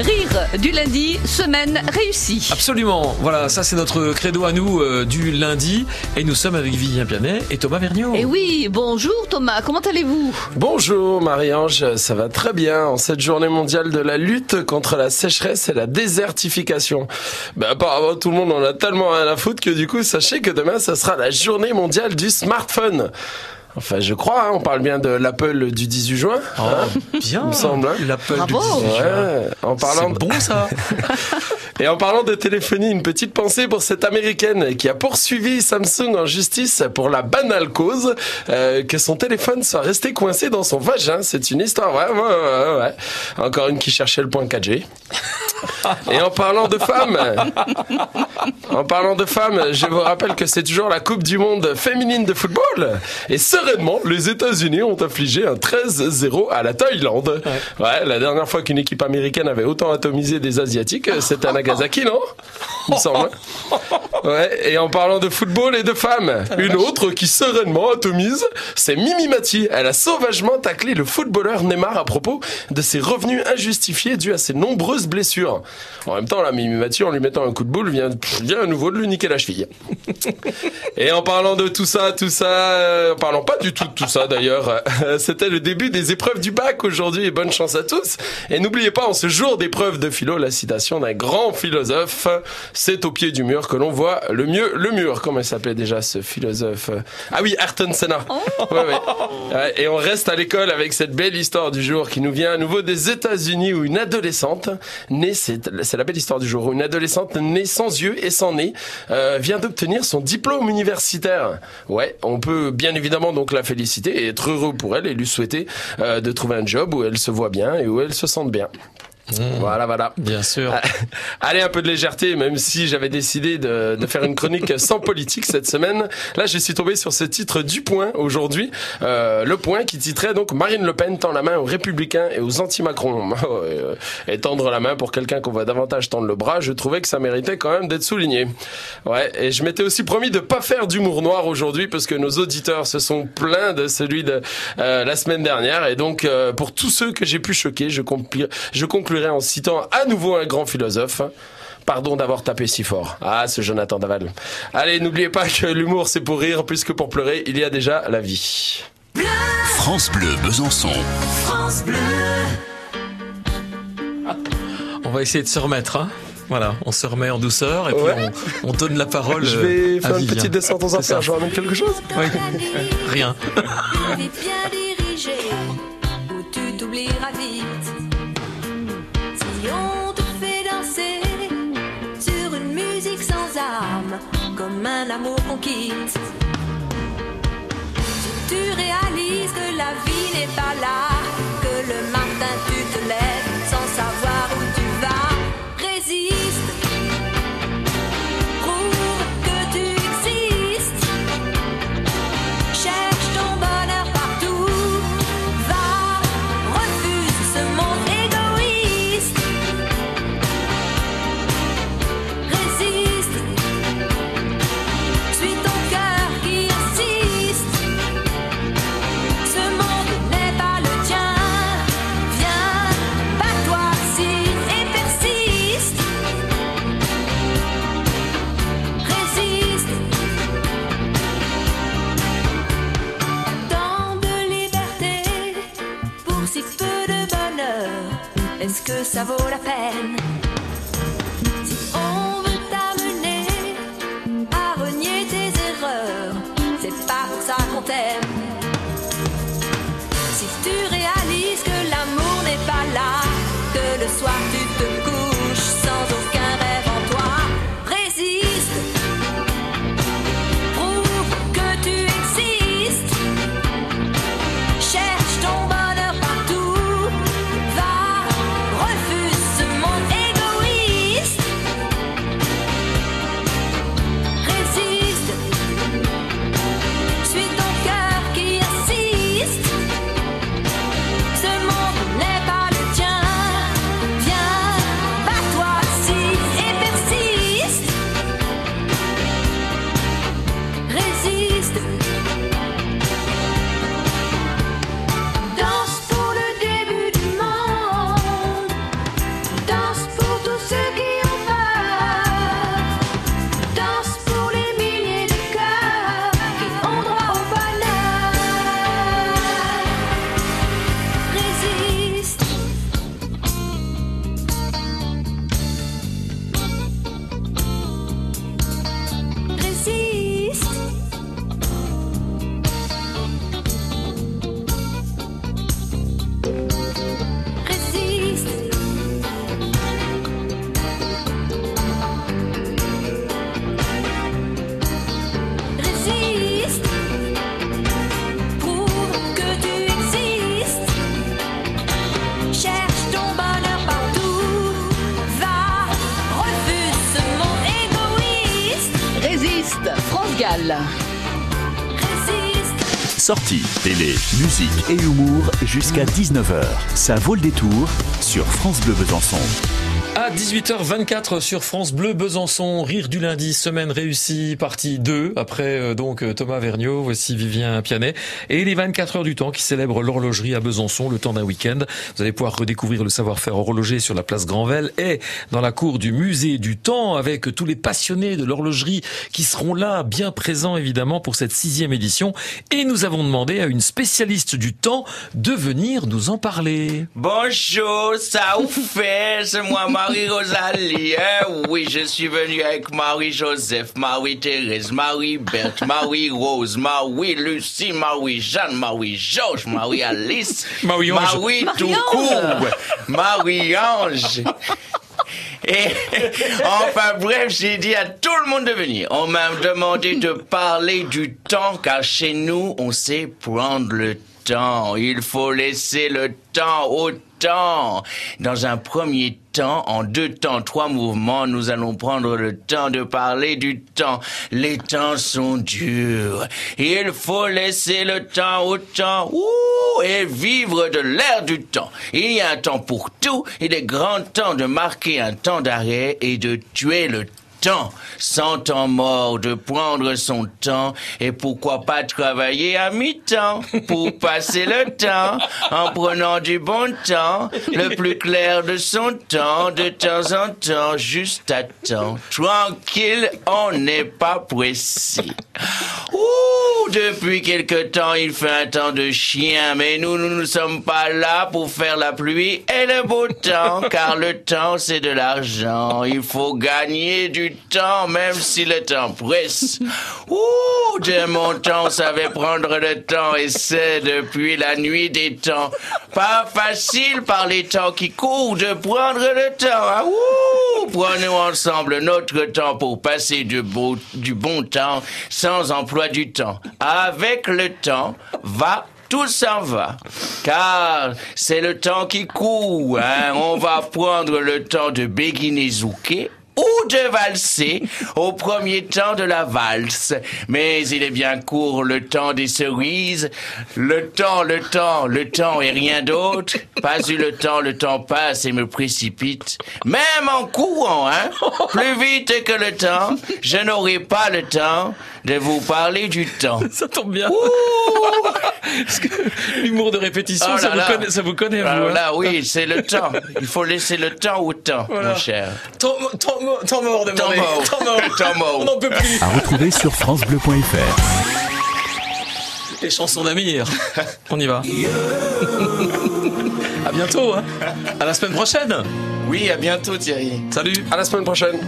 Rire du lundi, semaine réussie. Absolument. Voilà, ça c'est notre credo à nous euh, du lundi. Et nous sommes avec Vivien Pianet et Thomas Vergniaud. Et oui, bonjour Thomas, comment allez-vous? Bonjour Marie-Ange, ça va très bien en cette journée mondiale de la lutte contre la sécheresse et la désertification. Ben, apparemment tout le monde en a tellement rien à foutre que du coup sachez que demain ça sera la journée mondiale du smartphone. Enfin, je crois, hein, on parle bien de l'Apple du 18 juin. Oh, hein, bien. il me semble. hein. L'Apple du Bravo. 18 juin. Ouais, en parlant C'est de- bon ça. Et en parlant de téléphonie, une petite pensée pour cette américaine qui a poursuivi Samsung en justice pour la banale cause euh, que son téléphone soit resté coincé dans son vagin. C'est une histoire, ouais, ouais, ouais, ouais. Encore une qui cherchait le point 4G. Et en parlant de femmes, en parlant de femmes, je vous rappelle que c'est toujours la Coupe du Monde féminine de football. Et sereinement, les États-Unis ont infligé un 13-0 à la Thaïlande. Ouais, la dernière fois qu'une équipe américaine avait autant atomisé des Asiatiques, c'était à Nagasaki, non? Il me semble. Ouais, et en parlant de football et de femmes, une autre qui sereinement atomise, c'est Mimi Mati. Elle a sauvagement taclé le footballeur Neymar à propos de ses revenus injustifiés dus à ses nombreuses blessures. En même temps, là, Mimi Mati, en lui mettant un coup de boule, vient, vient à nouveau de lui niquer la cheville. Et en parlant de tout ça, tout ça, euh, en parlant pas du tout de tout ça d'ailleurs, euh, c'était le début des épreuves du bac aujourd'hui et bonne chance à tous. Et n'oubliez pas, en ce jour d'épreuve de philo, la citation d'un grand philosophe, c'est au pied du mur que l'on voit le mieux le mur. Comment s'appelait déjà ce philosophe? Ah oui, Ayrton Senna. Ouais. Ouais, Et on reste à l'école avec cette belle histoire du jour qui nous vient à nouveau des États-Unis où une adolescente née, c'est la belle histoire du jour, une adolescente née sans yeux et sans nez euh, vient d'obtenir son diplôme universitaire. Ouais, on peut bien évidemment donc la féliciter et être heureux pour elle et lui souhaiter euh, de trouver un job où elle se voit bien et où elle se sente bien. Voilà, voilà. Bien sûr. Allez, un peu de légèreté, même si j'avais décidé de, de faire une chronique sans politique cette semaine. Là, je suis tombé sur ce titre du Point aujourd'hui. Euh, le Point qui titrait donc Marine Le Pen tend la main aux Républicains et aux anti-Macron. Euh, et tendre la main pour quelqu'un qu'on va davantage tendre le bras, je trouvais que ça méritait quand même d'être souligné. Ouais, et je m'étais aussi promis de pas faire d'humour noir aujourd'hui parce que nos auditeurs se sont plaints de celui de euh, la semaine dernière. Et donc, euh, pour tous ceux que j'ai pu choquer, je, je conclurai en citant à nouveau un grand philosophe. Pardon d'avoir tapé si fort. Ah, ce Jonathan Daval. Allez, n'oubliez pas que l'humour c'est pour rire, plus que pour pleurer, il y a déjà la vie. France Bleu Besançon. On va essayer de se remettre. Hein. Voilà, on se remet en douceur et puis Ouais. on, on donne la parole. Je euh, vais à faire une Vivien. petite descente aux C'est enfers. ça. Je ramène quelque chose Oui. Rien. Une bien dirigée, où tu t'oublieras comme un tu réalises que la vie n'est pas là, que le matin tu te lèves pour si peu de bonheur, est-ce que ça vaut la peine? Si on veut t'amener à renier tes erreurs, c'est pas pour ça qu'on t'aime. Si tu réalises Sorties, télé, musique et humour jusqu'à 19h. Ça vaut le détour sur France Bleu Besançon. À 18h24 sur France Bleu Besançon, Rire du lundi, semaine réussie, partie 2. Après euh, donc euh, Thomas Vergniaud, voici Vivien Pianet. Et les 24 heures du temps qui célèbrent l'horlogerie à Besançon, le temps d'un week-end. Vous allez pouvoir redécouvrir le savoir-faire horloger sur la place Granvelle et dans la cour du musée du temps avec tous les passionnés de l'horlogerie qui seront là, bien présents évidemment pour cette sixième édition. Et nous avons demandé à une spécialiste du temps de venir nous en parler. Bonjour, ça vous fait, c'est moi Marie-Rosalie. hein. Oui, je suis venue avec Marie-Joseph, Marie-Thérèse, Marie-Berthe, Marie-Rose, Marie-Lucie, Marie-Jeanne, Marie-Georges, Marie-Alice, Marie-Ange. Marie tout Marie-Ange. court, Marie-Ange. Et enfin bref, j'ai dit à tout le monde de venir. On m'a demandé de parler du temps car chez nous, on sait prendre le temps. Il faut laisser le temps au temps. Dans un premier temps, en deux temps, trois mouvements, nous allons prendre le temps de parler du temps. Les temps sont durs. Il faut laisser le temps au temps. Et vivre de l'air du temps. Il y a un temps pour tout. Il est grand temps de marquer un temps d'arrêt et de tuer le temps, sans temps mort, de prendre son temps et pourquoi pas travailler à mi-temps pour passer le temps en prenant du bon temps, le plus clair de son temps, de temps en temps, juste à temps. Tranquille, on n'est pas pressé. Ouh, depuis quelque temps, il fait un temps de chien, mais nous, nous ne sommes pas là pour faire la pluie et le beau temps, car le temps, c'est de l'argent. Il faut gagner du temps, même si le temps presse. Ouh, de mon temps, savait prendre le temps, et c'est depuis la nuit des temps. Pas facile par les temps qui courent de prendre le temps. hein. Ouh, prenons ensemble notre temps pour passer du, beau, du bon temps sans emploi du temps. Avec le temps, va tout s'en va. Car c'est le temps qui court. Hein. On va prendre le temps de béguiner Zouké ou de valser au premier temps de la valse. Mais il est bien court le temps des cerises. Le temps, le temps, le temps et rien d'autre. Pas eu le temps, le temps passe et me précipite. Même en courant, hein. Plus vite que le temps, je n'aurai pas le temps de vous parler du temps. Ça tombe bien. Parce que l'humour de répétition, Oh ça, là vous là. connaît, ça vous connaît, vous. Alors hein là, oui, c'est le temps. Il faut laisser le temps au temps, Voilà. mon cher. Temps, temps mort, temps mort, Temps demandez. mort. Temps mort. Temps mort. On n'en peut plus. À retrouver sur FranceBleu.fr. Les chansons d'Amir. On y va. à bientôt. Hein. À la semaine prochaine. Oui, à bientôt, Thierry. Salut. À la semaine prochaine.